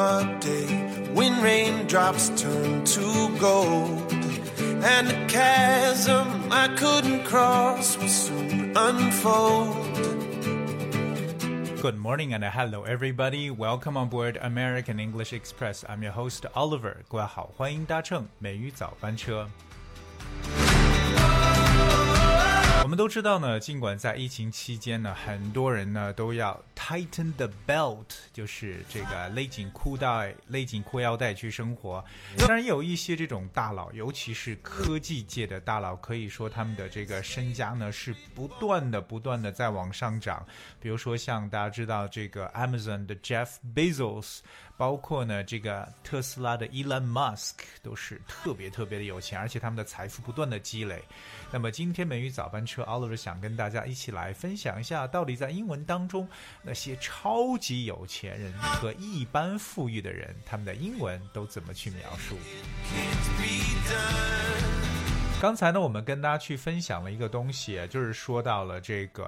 summer day when raindrops turn to gold. And the chasm I couldn't cross will soon unfold. Good morning and hello everybody. Welcome on board American English Express. I'm your host Oliver. 各位好，欢迎搭乘美语早班车。 我们都知道呢，尽管在疫情期间呢，很多人呢都要 tighten the belt，就是这个勒紧裤带、勒紧裤腰带去生活。当然，有一些这种大佬，尤其是科技界的大佬，可以说他们的这个身家呢是不断的、不断的在往上涨。比如说，像大家知道这个 Amazon 的 Jeff Bezos。包括呢，这个特斯拉的 Elon Musk 都是特别特别的有钱，而且他们的财富不断的积累。那么今天美语早班车 Oliver 想跟大家一起来分享一下，到底在英文当中那些超级有钱人和一般富裕的人，他们的英文都怎么去描述？刚才呢，我们跟大家去分享了一个东西，就是说到了这个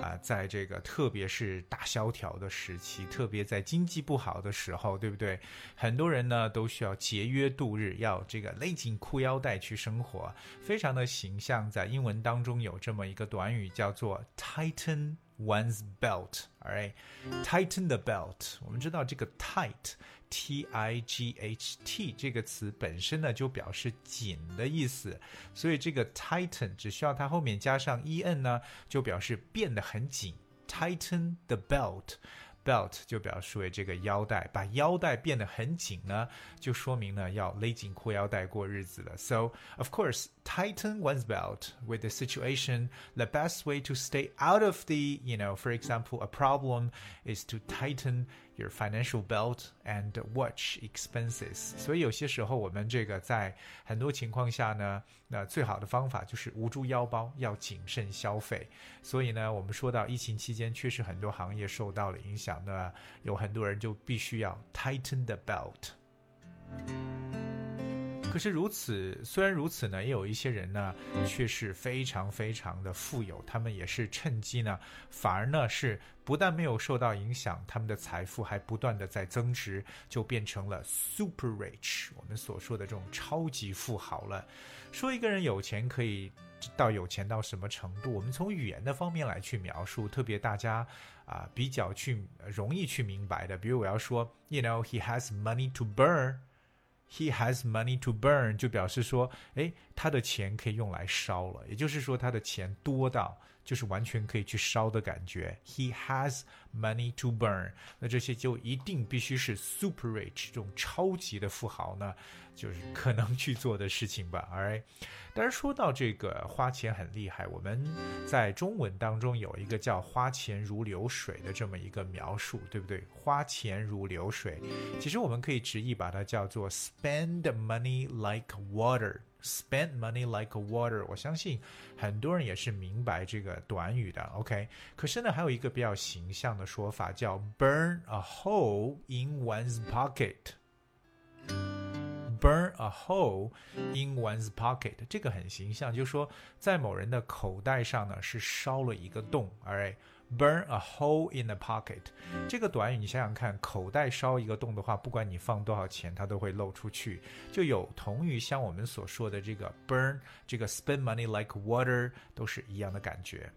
啊，在这个特别是大萧条的时期，特别在经济不好的时候，对不对？很多人呢都需要节约度日，要这个勒紧裤腰带去生活，非常的形象。在英文当中有这么一个短语叫做 tighten one's belt. All right, tighten the belt。我们知道这个 tight。T I G H T 这个词本身呢就表示紧的意思，所以这个 tighten 只需要它后面加上 e n 呢，就表示变得很紧。Tighten the belt。belt 就表示为这个腰带，把腰带变得很紧呢，就说明呢要勒紧裤腰带过日子了。So of course, tighten one's belt with the situation. The best way to stay out of the, you know, for example, a problem is to tighten your financial belt and watch expenses。所以有些时候我们这个在很多情况下呢，那最好的方法就是捂住腰包，要谨慎消费。所以呢，我们说到疫情期间，确实很多行业受到了影响那，有很多人就必须要 tighten the belt。可是如此，虽然如此呢，也有一些人呢，却是非常非常的富有，他们也是趁机呢，反而呢是不但没有受到影响，他们的财富还不断的在增值，就变成了 super rich，我们所说的这种超级富豪了。说一个人有钱可以到有钱到什么程度？我们从语言的方面来去描述，特别大家啊比较去容易去明白的，比如我要说，you know he has money to burn。He has money to burn，就表示说，哎， 他的钱可以用来烧了，也就是说，他的钱多到就是完全可以去烧的感觉。He has money to burn，那这些就一定必须是 super rich 这种超级的富豪呢，就是可能去做的事情吧。All right 但是说到这个花钱很厉害，我们在中文当中有一个叫“花钱如流水”的这么一个描述，对不对？花钱如流水，其实我们可以直译把它叫做 “spend money like water”。Spend money like water，我相信很多人也是明白这个短语的。OK，可是呢，还有一个比较形象的说法叫 burn a hole in one's pocket。Burn a hole in one's pocket，这个很形象，就是说在某人的口袋上呢是烧了一个洞。All right。Burn a hole in the pocket，这个短语你想想看，口袋烧一个洞的话，不管你放多少钱，它都会漏出去，就有同于像我们所说的这个 burn，这个 spend money like water，都是一样的感觉。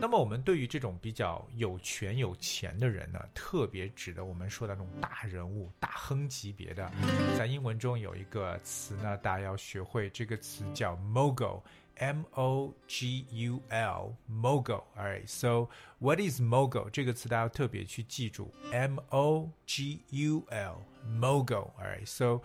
那么我们对于这种比较有权有钱的人呢，特别指的我们说的那种大人物、大亨级别的，在英文中有一个词呢，大家要学会，这个词叫 mogul。M O G U L mogul. All right. So what is mogul? 这个词大家要特别去记住。M O G U L mogul. All right. So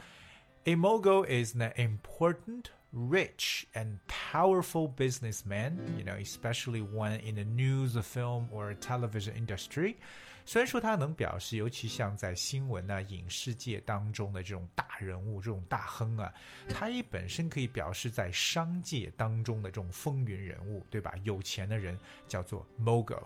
a mogul is an important rich and powerful businessman, you know, especially one in the news, film, or television industry. 虽然说它能表示，尤其像在新闻啊、影视界当中的这种大人物、这种大亨啊，它也本身可以表示在商界当中的这种风云人物，对吧？有钱的人叫做 mogul。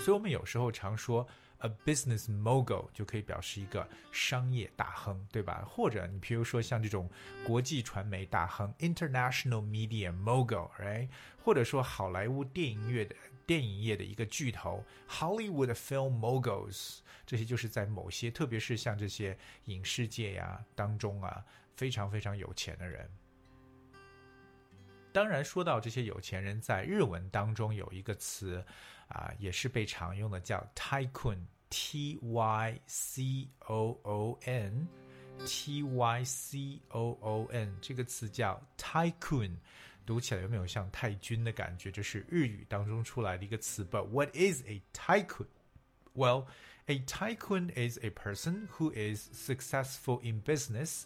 所以我们有时候常说。A business mogul 就可以表示一个商业大亨，对吧？或者你比如说像这种国际传媒大亨，international media mogul，right？或者说好莱坞电影乐的电影业的一个巨头，Hollywood film moguls，这些就是在某些，特别是像这些影视界呀当中啊，非常非常有钱的人。当然，说到这些有钱人，在日文当中有一个词，啊，也是被常用的，叫 tycoon，t y c o o n，t y c o o n，这个词叫 tycoon，读起来有没有像太君的感觉？这是日语当中出来的一个词。But what is a tycoon? Well, a tycoon is a person who is successful in business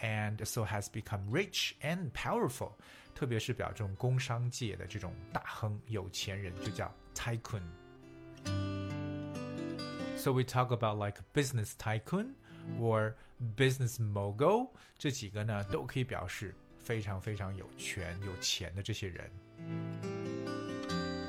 and so has become rich and powerful. 特别是表这种工商界的这种大亨、有钱人，就叫 tycoon。So we talk about like business tycoon or business mogul，这几个呢都可以表示 非常非常有权有钱的这些人。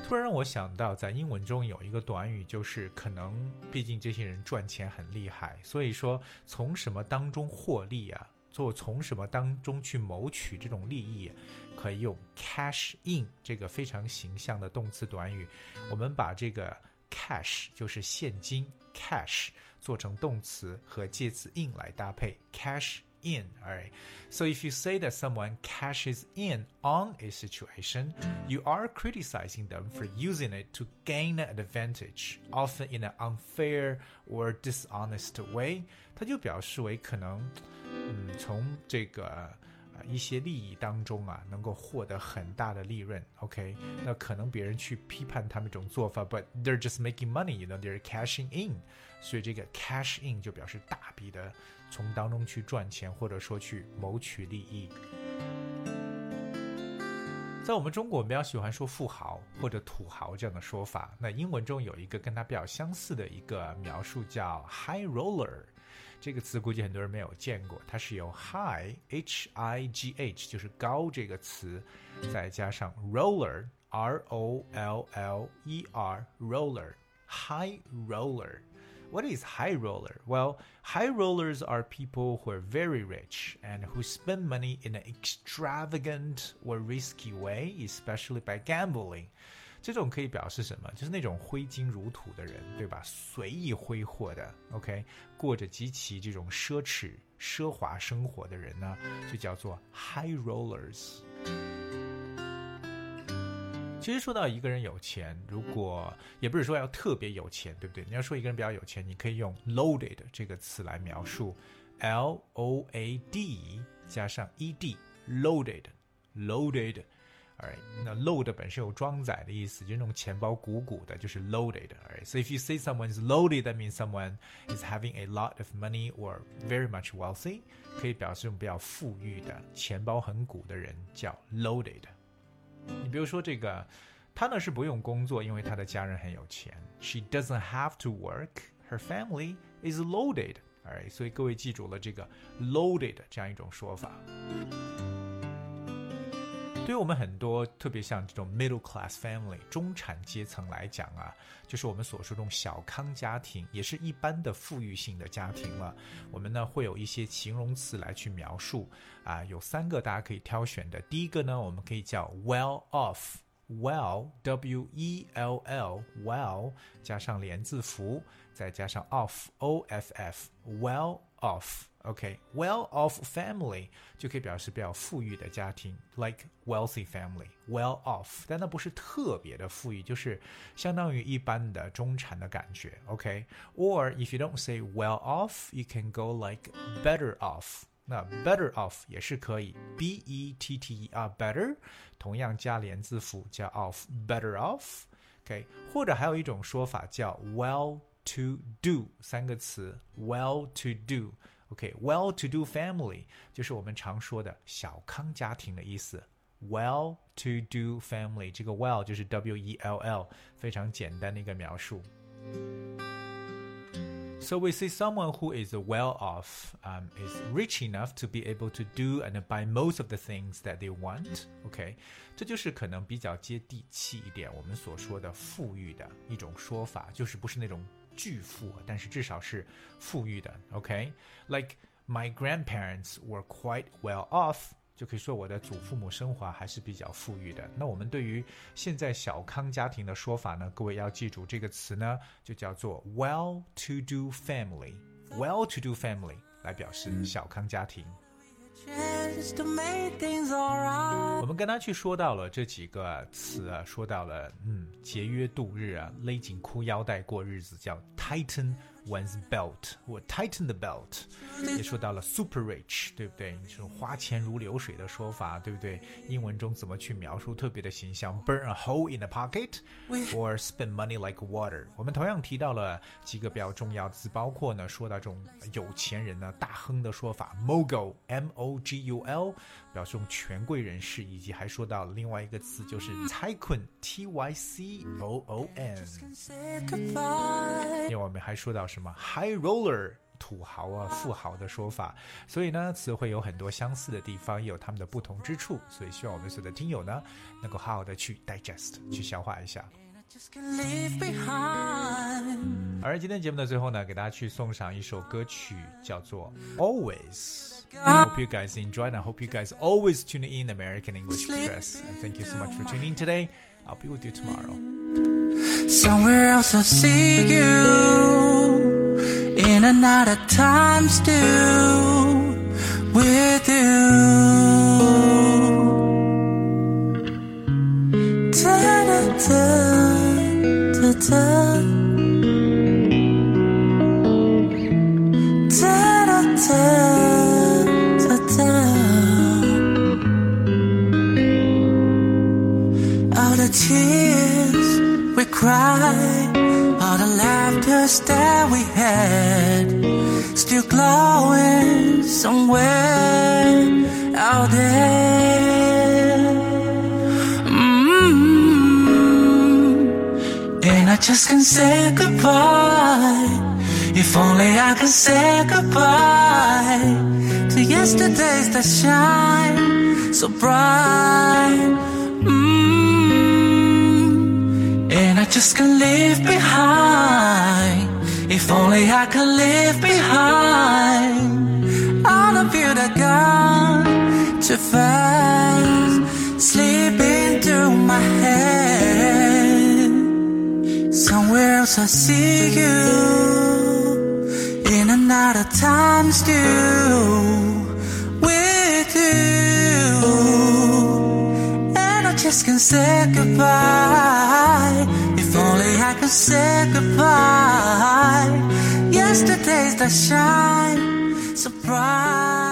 突然让我想到，在英文中有一个短语，就是可能毕竟这些人赚钱很厉害，所以说从什么当中获利啊？做从什么当中去谋取这种利益，可以用 cash in 这个非常形象的动词短语。我们把这个 cash 就是现金 cash 做成动词和介词 in 来搭配 cash in。Alright, so if you say that someone cashes in on a situation, you are criticizing them for using it to gain an advantage, often in an unfair or dishonest way。它就表示为可能。嗯，从这个啊 一些利益当中啊，能够获得很大的利润。OK，那可能别人去批判他们这种做法，but they're just making money，you know，they're cashing in。所以这个 cash in 就表示大笔的从当中去赚钱，或者说去谋取利益。在我们中国，我们比较喜欢说富豪或者土豪这样的说法。那英文中有一个跟它比较相似的一个描述叫 high roller。这个词估计很多人没有见过，它是由 high h i g h 就是高这个词，再加上 roller r o l l e r roller high roller。What is high roller? Well, high rollers are people who are very rich and who spend money in an extravagant or risky way, especially by gambling. 这种可以表示什么？就是那种挥金如土的人，对吧？随意挥霍的，OK，过着极其这种奢侈、奢华生活的人呢，就叫做 high rollers。其实说到一个人有钱，如果也不是说要特别有钱，对不对？你要说一个人比较有钱，你可以用 loaded 这个词来描述，L O A D 加上 E D，loaded，loaded。Alright，那 load 本身有装载的意思，就是那种钱包鼓鼓的，就是 loaded。Alright，so if you say someone is loaded, that means someone is having a lot of money or very much wealthy，可以表示种比较富裕的，钱包很鼓的人叫 loaded。你比如说这个，他呢是不用工作，因为他的家人很有钱。She doesn't have to work. Her family is loaded. Alright，所以各位记住了这个 loaded 这样一种说法。 对于我们很多特别像这种 middle class family 中产阶层来讲啊，就是我们所说这种小康家庭，也是一般的富裕性的家庭了。我们呢会有一些形容词来去描述啊，有三个大家可以挑选的。第一个呢，我们可以叫 well off，well w e l l well 加上连字符，再加上 off o f f well off。OK，well-off family 就可以表示比较富裕的家庭，like wealthy family，well off，但那不是特别的富裕，就是相当于一般的中产的感觉。OK，or if you don't say well off，you can go like better off。那 better off 也是可以，b e t t e r better，同样加连字符加 off，better off。OK，或者还有一种说法叫 well to do，三个词，well to do。OK，well-to-do family 就是我们常说的小康家庭的意思。Well-to-do family，这个 well 就是 W-E-L-L，非常简单的一个描述。So we see someone who is well off, um, is rich enough to be able to do and buy most of the things that they want. OK，这就是可能比较接地气一点，我们所说的富裕的一种说法，就是不是那种 巨富，但是至少是富裕的。OK，like、okay? my grandparents were quite well off 就可以说我的祖父母生活还是比较富裕的。那我们对于现在小康家庭的说法呢，各位要记住这个词呢，就叫做 well-to-do family，well-to-do family 来表示小康家庭。我们跟他去说到了这几个词啊，说到了嗯，节约度日啊，勒紧裤腰带过日子，叫 tighten。One's belt，或 tighten the belt，也说到了 super rich，对不对？这种花钱如流水的说法，对不对？英文中怎么去描述特别的形象？Burn a hole in the pocket，or spend money like water。我们同样提到了几个比较重要词，包括呢，说到这种有钱人呢，大亨的说法，mogul，m-o-g-u-l。表示权贵人士，以及还说到另外一个词，就是 tycoon，t y c o o n。另外我们还说到什么 high roller，土豪啊，富豪的说法。所以呢，词汇有很多相似的地方，也有他们的不同之处。所以希望我们所有的听友呢，能够好好的去 digest，去消化一下。而今天节目的最后呢，给大家去送上一首歌曲，叫做 Always。I hope you guys enjoyed. I hope you guys always tune in American English Express. And thank you so much for tuning in today. I'll be with you tomorrow. Somewhere else I'll see you in another time still with you. Da da da da da. Da da da da da. All the tears we cried, all the laughter that we had, still glowing somewhere out there. Mm. And I just can't say goodbye. If only I could say goodbye to yesterdays that shine so bright. Mm. Just can't leave behind. If only I could leave behind all of you that gone too fast, slipping through my head. Somewhere else I see you in another time still with you. And I just can't say goodbye said goodbye. Yesterday's the shine, surprise.